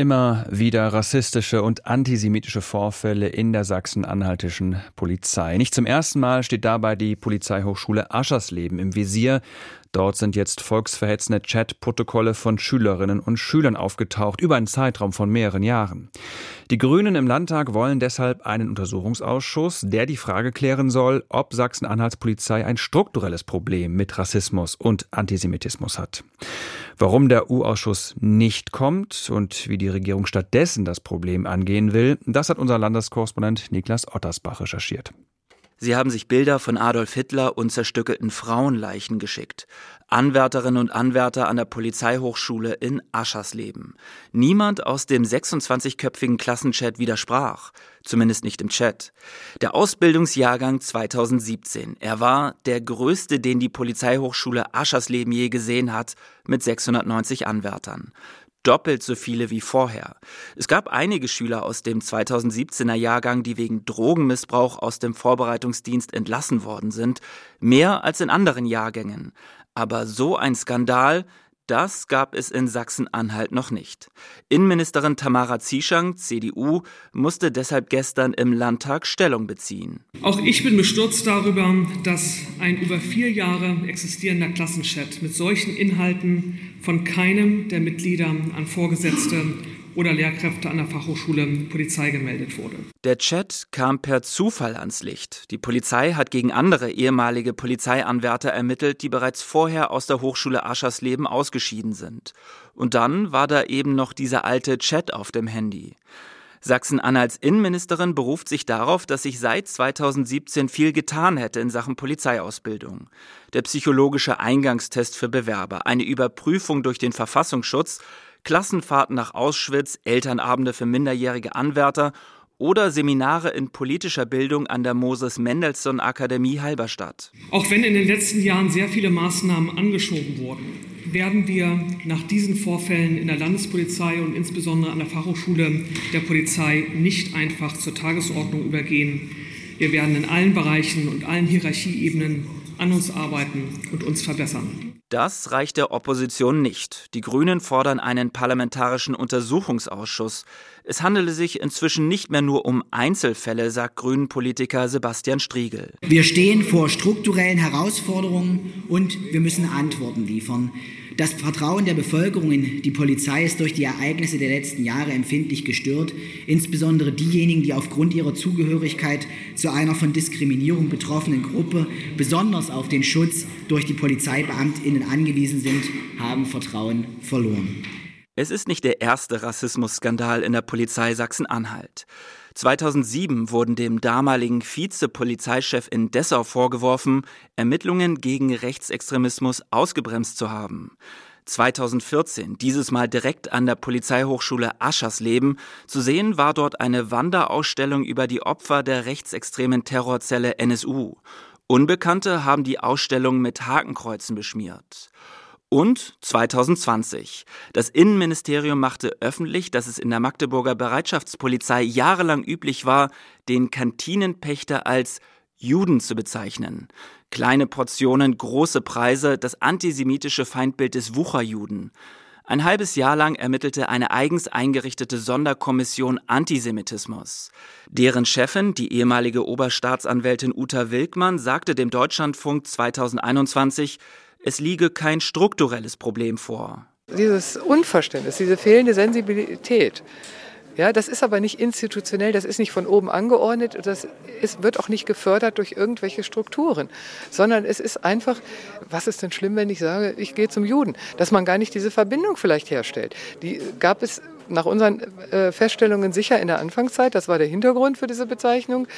Immer wieder rassistische und antisemitische Vorfälle in der sachsen-anhaltischen Polizei. Nicht zum ersten Mal steht dabei die Polizeihochschule Aschersleben im Visier. Dort sind jetzt volksverhetzende Chat-Protokolle von Schülerinnen und Schülern aufgetaucht, über einen Zeitraum von mehreren Jahren. Die Grünen im Landtag wollen deshalb einen Untersuchungsausschuss, der die Frage klären soll, ob Sachsen-Anhalts Polizei ein strukturelles Problem mit Rassismus und Antisemitismus hat. Warum der U-Ausschuss nicht kommt und wie die Regierung stattdessen das Problem angehen will, das hat unser Landeskorrespondent Niklas Ottersbach recherchiert. Sie haben sich Bilder von Adolf Hitler und zerstückelten Frauenleichen geschickt. Anwärterinnen und Anwärter an der Polizeihochschule in Aschersleben. Niemand aus dem 26-köpfigen Klassenchat widersprach. Zumindest nicht im Chat. Der Ausbildungsjahrgang 2017. Er war der größte, den die Polizeihochschule Aschersleben je gesehen hat, mit 690 Anwärtern doppelt so viele wie vorher. Es gab einige Schüler aus dem 2017er Jahrgang, die wegen Drogenmissbrauch aus dem Vorbereitungsdienst entlassen worden sind, mehr als in anderen Jahrgängen. Aber so ein Skandal, das gab es in Sachsen-Anhalt noch nicht. Innenministerin Tamara Zieschang, CDU, musste deshalb gestern im Landtag Stellung beziehen. Auch ich bin bestürzt darüber, dass ein über vier Jahre existierender Klassenchat mit solchen Inhalten von keinem der Mitglieder an Vorgesetzte oder Lehrkräfte an der Fachhochschule Polizei gemeldet wurde. Der Chat kam per Zufall ans Licht. Die Polizei hat gegen andere ehemalige Polizeianwärter ermittelt, die bereits vorher aus der Hochschule Aschersleben ausgeschieden sind. Und dann war da eben noch dieser alte Chat auf dem Handy. Sachsen-Anhalts Innenministerin beruft sich darauf, dass sich seit 2017 viel getan hätte in Sachen Polizeiausbildung. Der psychologische Eingangstest für Bewerber, eine Überprüfung durch den Verfassungsschutz, Klassenfahrten nach Auschwitz, Elternabende für minderjährige Anwärter oder Seminare in politischer Bildung an der Moses Mendelssohn Akademie Halberstadt. Auch wenn in den letzten Jahren sehr viele Maßnahmen angeschoben wurden, werden wir nach diesen Vorfällen in der Landespolizei und insbesondere an der Fachhochschule der Polizei nicht einfach zur Tagesordnung übergehen. Wir werden in allen Bereichen und allen Hierarchieebenen an uns arbeiten und uns verbessern. Das reicht der Opposition nicht. Die Grünen fordern einen parlamentarischen Untersuchungsausschuss. Es handele sich inzwischen nicht mehr nur um Einzelfälle, sagt Grünen-Politiker Sebastian Striegel. Wir stehen vor strukturellen Herausforderungen und wir müssen Antworten liefern. Das Vertrauen der Bevölkerung in die Polizei ist durch die Ereignisse der letzten Jahre empfindlich gestört. Insbesondere diejenigen, die aufgrund ihrer Zugehörigkeit zu einer von Diskriminierung betroffenen Gruppe besonders auf den Schutz durch die Polizeibeamtinnen angewiesen sind, haben Vertrauen verloren. Es ist nicht der erste Rassismusskandal in der Polizei Sachsen-Anhalt. 2007 wurden dem damaligen Vizepolizeichef in Dessau vorgeworfen, Ermittlungen gegen Rechtsextremismus ausgebremst zu haben. 2014, dieses Mal direkt an der Polizeihochschule Aschersleben, zu sehen war dort eine Wanderausstellung über die Opfer der rechtsextremen Terrorzelle NSU. Unbekannte haben die Ausstellung mit Hakenkreuzen beschmiert. Und 2020. Das Innenministerium machte öffentlich, dass es in der Magdeburger Bereitschaftspolizei jahrelang üblich war, den Kantinenpächter als Juden zu bezeichnen. Kleine Portionen, große Preise, das antisemitische Feindbild des Wucherjuden. Ein halbes Jahr lang ermittelte eine eigens eingerichtete Sonderkommission Antisemitismus. Deren Chefin, die ehemalige Oberstaatsanwältin Uta Wilkmann, sagte dem Deutschlandfunk 2021, es liege kein strukturelles Problem vor. Dieses Unverständnis, diese fehlende Sensibilität, ja, das ist aber nicht institutionell, das ist nicht von oben angeordnet, das ist, wird auch nicht gefördert durch irgendwelche Strukturen, sondern es ist einfach, was ist denn schlimm, wenn ich sage, ich gehe zum Juden, dass man gar nicht diese Verbindung vielleicht herstellt. Die gab es nach unseren äh, Feststellungen sicher in der Anfangszeit. Das war der Hintergrund für diese Bezeichnung.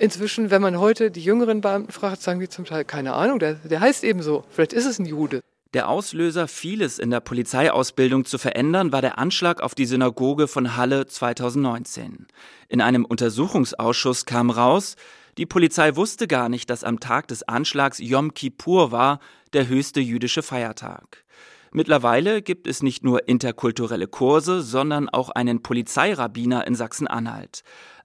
Inzwischen, wenn man heute die jüngeren Beamten fragt, sagen die zum Teil, keine Ahnung, der, der heißt eben so. Vielleicht ist es ein Jude. Der Auslöser, vieles in der Polizeiausbildung zu verändern, war der Anschlag auf die Synagoge von Halle 2019. In einem Untersuchungsausschuss kam raus, die Polizei wusste gar nicht, dass am Tag des Anschlags Yom Kippur war, der höchste jüdische Feiertag. Mittlerweile gibt es nicht nur interkulturelle Kurse, sondern auch einen Polizeirabbiner in Sachsen-Anhalt.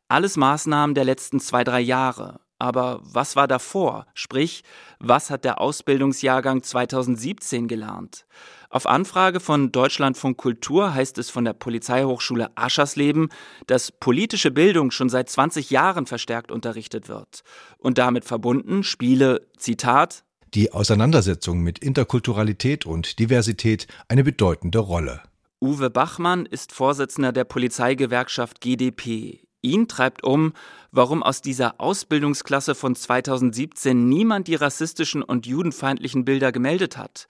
Alles Maßnahmen der letzten zwei, drei Jahre. Aber was war davor? Sprich, was hat der Ausbildungsjahrgang 2017 gelernt? Auf Anfrage von Deutschlandfunk Kultur heißt es von der Polizeihochschule Aschersleben, dass politische Bildung schon seit 20 Jahren verstärkt unterrichtet wird. Und damit verbunden spiele, Zitat, die Auseinandersetzung mit Interkulturalität und Diversität eine bedeutende Rolle. Uwe Bachmann ist Vorsitzender der Polizeigewerkschaft GdP. Ihn treibt um, warum aus dieser Ausbildungsklasse von 2017 niemand die rassistischen und judenfeindlichen Bilder gemeldet hat.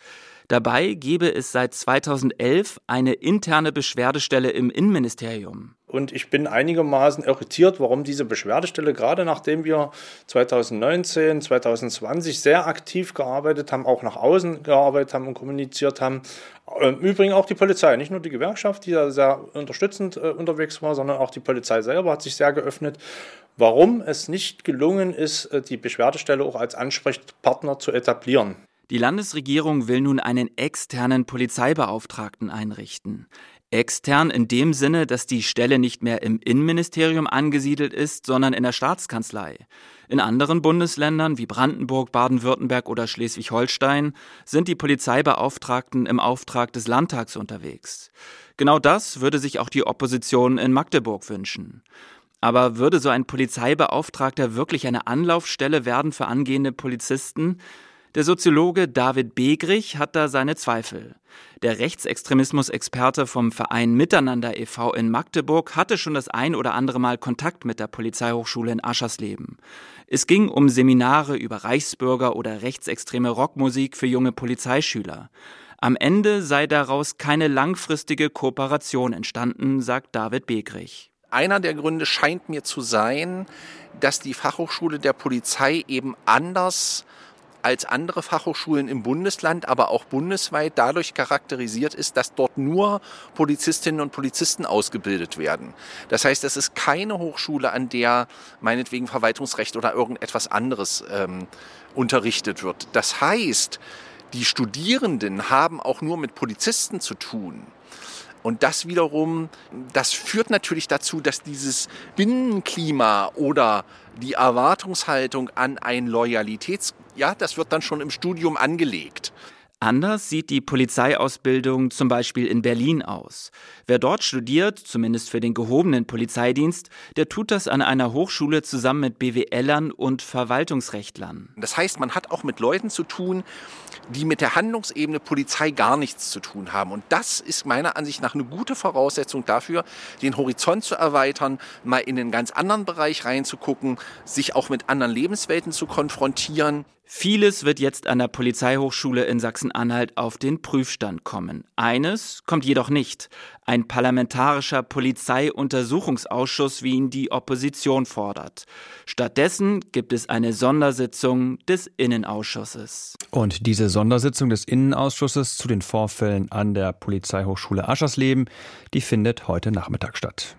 Dabei gebe es seit 2011 eine interne Beschwerdestelle im Innenministerium. Und ich bin einigermaßen irritiert, warum diese Beschwerdestelle, gerade nachdem wir 2019, 2020 sehr aktiv gearbeitet haben, auch nach außen gearbeitet haben und kommuniziert haben, im Übrigen auch die Polizei, nicht nur die Gewerkschaft, die da sehr unterstützend äh, unterwegs war, sondern auch die Polizei selber hat sich sehr geöffnet. Warum es nicht gelungen ist, äh, die Beschwerdestelle auch als Ansprechpartner zu etablieren. Die Landesregierung will nun einen externen Polizeibeauftragten einrichten. Extern in dem Sinne, dass die Stelle nicht mehr im Innenministerium angesiedelt ist, sondern in der Staatskanzlei. In anderen Bundesländern wie Brandenburg, Baden-Württemberg oder Schleswig-Holstein sind die Polizeibeauftragten im Auftrag des Landtags unterwegs. Genau das würde sich auch die Opposition in Magdeburg wünschen. Aber würde so ein Polizeibeauftragter wirklich eine Anlaufstelle werden für angehende Polizisten? Der Soziologe David Begrich hat da seine Zweifel. Der Rechtsextremismus-Experte vom Verein Miteinander e.V. in Magdeburg hatte schon das ein oder andere Mal Kontakt mit der Polizeihochschule in Aschersleben. Es ging um Seminare über Reichsbürger oder rechtsextreme Rockmusik für junge Polizeischüler. Am Ende sei daraus keine langfristige Kooperation entstanden, sagt David Begrich. Einer der Gründe scheint mir zu sein, dass die Fachhochschule der Polizei eben anders als andere Fachhochschulen im Bundesland, aber auch bundesweit dadurch charakterisiert ist, dass dort nur Polizistinnen und Polizisten ausgebildet werden. Das heißt, es ist keine Hochschule, an der meinetwegen Verwaltungsrecht oder irgendetwas anderes ähm, unterrichtet wird. Das heißt, die Studierenden haben auch nur mit Polizisten zu tun. Und das wiederum, das führt natürlich dazu, dass dieses Binnenklima oder die Erwartungshaltung an ein Loyalitäts, ja, das wird dann schon im Studium angelegt. Anders sieht die Polizeiausbildung zum Beispiel in Berlin aus. Wer dort studiert, zumindest für den gehobenen Polizeidienst, der tut das an einer Hochschule zusammen mit BWLern und Verwaltungsrechtlern. Das heißt, man hat auch mit Leuten zu tun, die mit der Handlungsebene Polizei gar nichts zu tun haben. Und das ist meiner Ansicht nach eine gute Voraussetzung dafür, den Horizont zu erweitern, mal in einen ganz anderen Bereich reinzugucken, sich auch mit anderen Lebenswelten zu konfrontieren. Vieles wird jetzt an der Polizeihochschule in Sachsen-Anhalt auf den Prüfstand kommen. Eines kommt jedoch nicht. Ein parlamentarischer Polizeiuntersuchungsausschuss, wie ihn die Opposition fordert. Stattdessen gibt es eine Sondersitzung des Innenausschusses. Und diese Sondersitzung des Innenausschusses zu den Vorfällen an der Polizeihochschule Aschersleben, die findet heute Nachmittag statt.